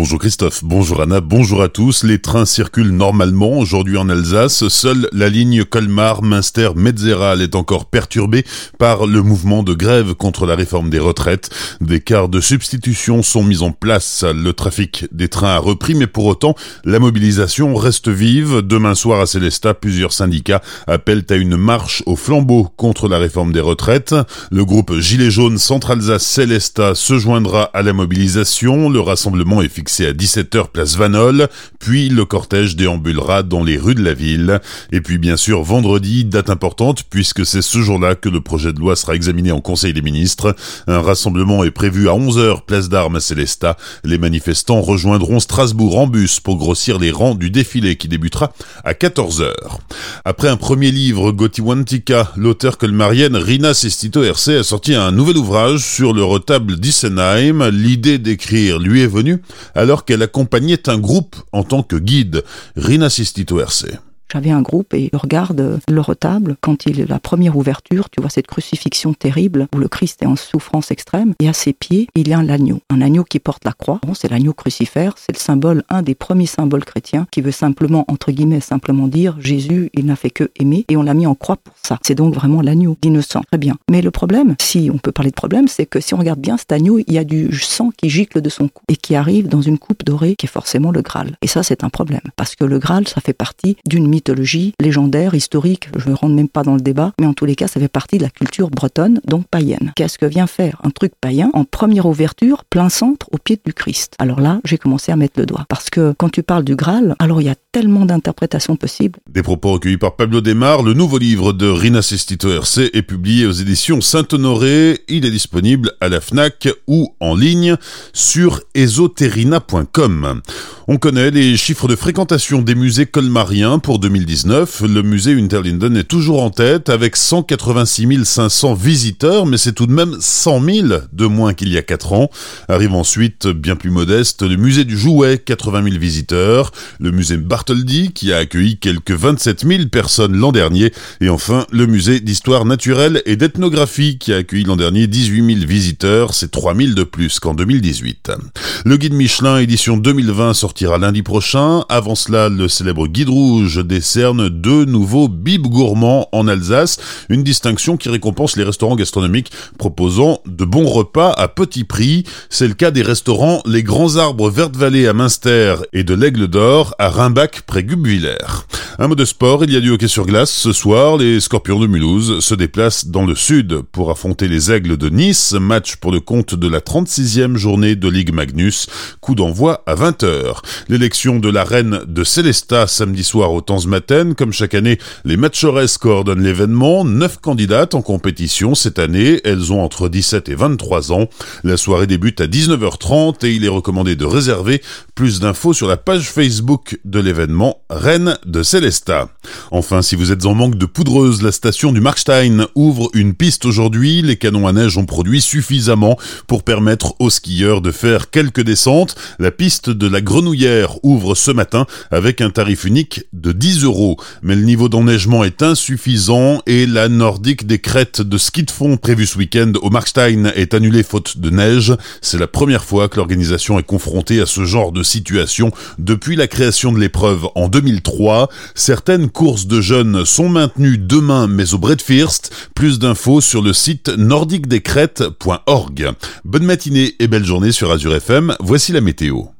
Bonjour Christophe, bonjour Anna, bonjour à tous. Les trains circulent normalement aujourd'hui en Alsace. Seule la ligne Colmar-Münster-Metzeral est encore perturbée par le mouvement de grève contre la réforme des retraites. Des cars de substitution sont mis en place. Le trafic des trains a repris, mais pour autant, la mobilisation reste vive. Demain soir à Célestat, plusieurs syndicats appellent à une marche au flambeau contre la réforme des retraites. Le groupe Gilets jaunes Centre-Alsace-Célestat se joindra à la mobilisation. Le rassemblement est fixé à 17h place Vanol, puis le cortège déambulera dans les rues de la ville. Et puis bien sûr vendredi, date importante puisque c'est ce jour-là que le projet de loi sera examiné en Conseil des ministres. Un rassemblement est prévu à 11h place d'Armes à Célestat. Les manifestants rejoindront Strasbourg en bus pour grossir les rangs du défilé qui débutera à 14h. Après un premier livre, Gotiwantika, l'auteur colmarienne Rina Sestito RC a sorti un nouvel ouvrage sur le retable d'Issenheim. L'idée d'écrire lui est venue alors qu'elle accompagnait un groupe en tant que guide, Rina RC. J'avais un groupe et je regarde le retable quand il la première ouverture, tu vois cette crucifixion terrible où le Christ est en souffrance extrême et à ses pieds, il y a un agneau, un agneau qui porte la croix. Bon, c'est l'agneau crucifère, c'est le symbole, un des premiers symboles chrétiens qui veut simplement, entre guillemets, simplement dire Jésus, il n'a fait que aimer et on l'a mis en croix pour ça. C'est donc vraiment l'agneau d'innocent. Très bien. Mais le problème, si on peut parler de problème, c'est que si on regarde bien cet agneau, il y a du sang qui gicle de son cou et qui arrive dans une coupe dorée qui est forcément le Graal. Et ça, c'est un problème parce que le Graal, ça fait partie d'une mythologie légendaire, historique, je ne rentre même pas dans le débat, mais en tous les cas, ça fait partie de la culture bretonne, donc païenne. Qu'est-ce que vient faire un truc païen en première ouverture, plein centre, au pied du Christ? Alors là, j'ai commencé à mettre le doigt. Parce que quand tu parles du Graal, alors il y a tellement d'interprétations possibles. Des propos recueillis par Pablo Desmar, le nouveau livre de Rina Sestito RC est publié aux éditions Saint-Honoré. Il est disponible à la FNAC ou en ligne sur esoterina.com. On connaît les chiffres de fréquentation des musées colmariens pour 2019. Le musée Unterlinden est toujours en tête avec 186 500 visiteurs, mais c'est tout de même 100 000 de moins qu'il y a 4 ans. Arrive ensuite, bien plus modeste, le musée du Jouet, 80 000 visiteurs, le musée Bartholdi, qui a accueilli quelques 27 000 personnes l'an dernier, et enfin le musée d'histoire naturelle et d'ethnographie, qui a accueilli l'an dernier 18 000 visiteurs, c'est 3 000 de plus qu'en 2018. Le guide Michelin édition 2020 sorti lundi prochain. Avant cela, le célèbre Guide Rouge décerne deux nouveaux bibes gourmands en Alsace, une distinction qui récompense les restaurants gastronomiques proposant de bons repas à petit prix. C'est le cas des restaurants Les Grands Arbres Verte Vallée à Münster et de l'Aigle d'Or à Rimbach près Gubwiller. Un mot de sport, il y a du hockey sur glace. Ce soir, les Scorpions de Mulhouse se déplacent dans le sud pour affronter les Aigles de Nice, match pour le compte de la 36e journée de Ligue Magnus. Coup d'envoi à 20h. L'élection de la reine de Célestat samedi soir au Maten. Comme chaque année, les Matchores coordonnent l'événement. Neuf candidates en compétition cette année. Elles ont entre 17 et 23 ans. La soirée débute à 19h30 et il est recommandé de réserver. Plus d'infos sur la page Facebook de l'événement Reine de Célestat. Enfin, si vous êtes en manque de poudreuse, la station du Markstein ouvre une piste aujourd'hui. Les canons à neige ont produit suffisamment pour permettre aux skieurs de faire quelques descentes. La piste de la Ouvre ce matin avec un tarif unique de 10 euros. Mais le niveau d'enneigement est insuffisant et la nordique des crêtes de ski de fond prévue ce week-end au Markstein est annulée faute de neige. C'est la première fois que l'organisation est confrontée à ce genre de situation depuis la création de l'épreuve en 2003. Certaines courses de jeunes sont maintenues demain mais au Bredfirst. Plus d'infos sur le site nordiquedescrètes.org. Bonne matinée et belle journée sur Azure FM. Voici la météo.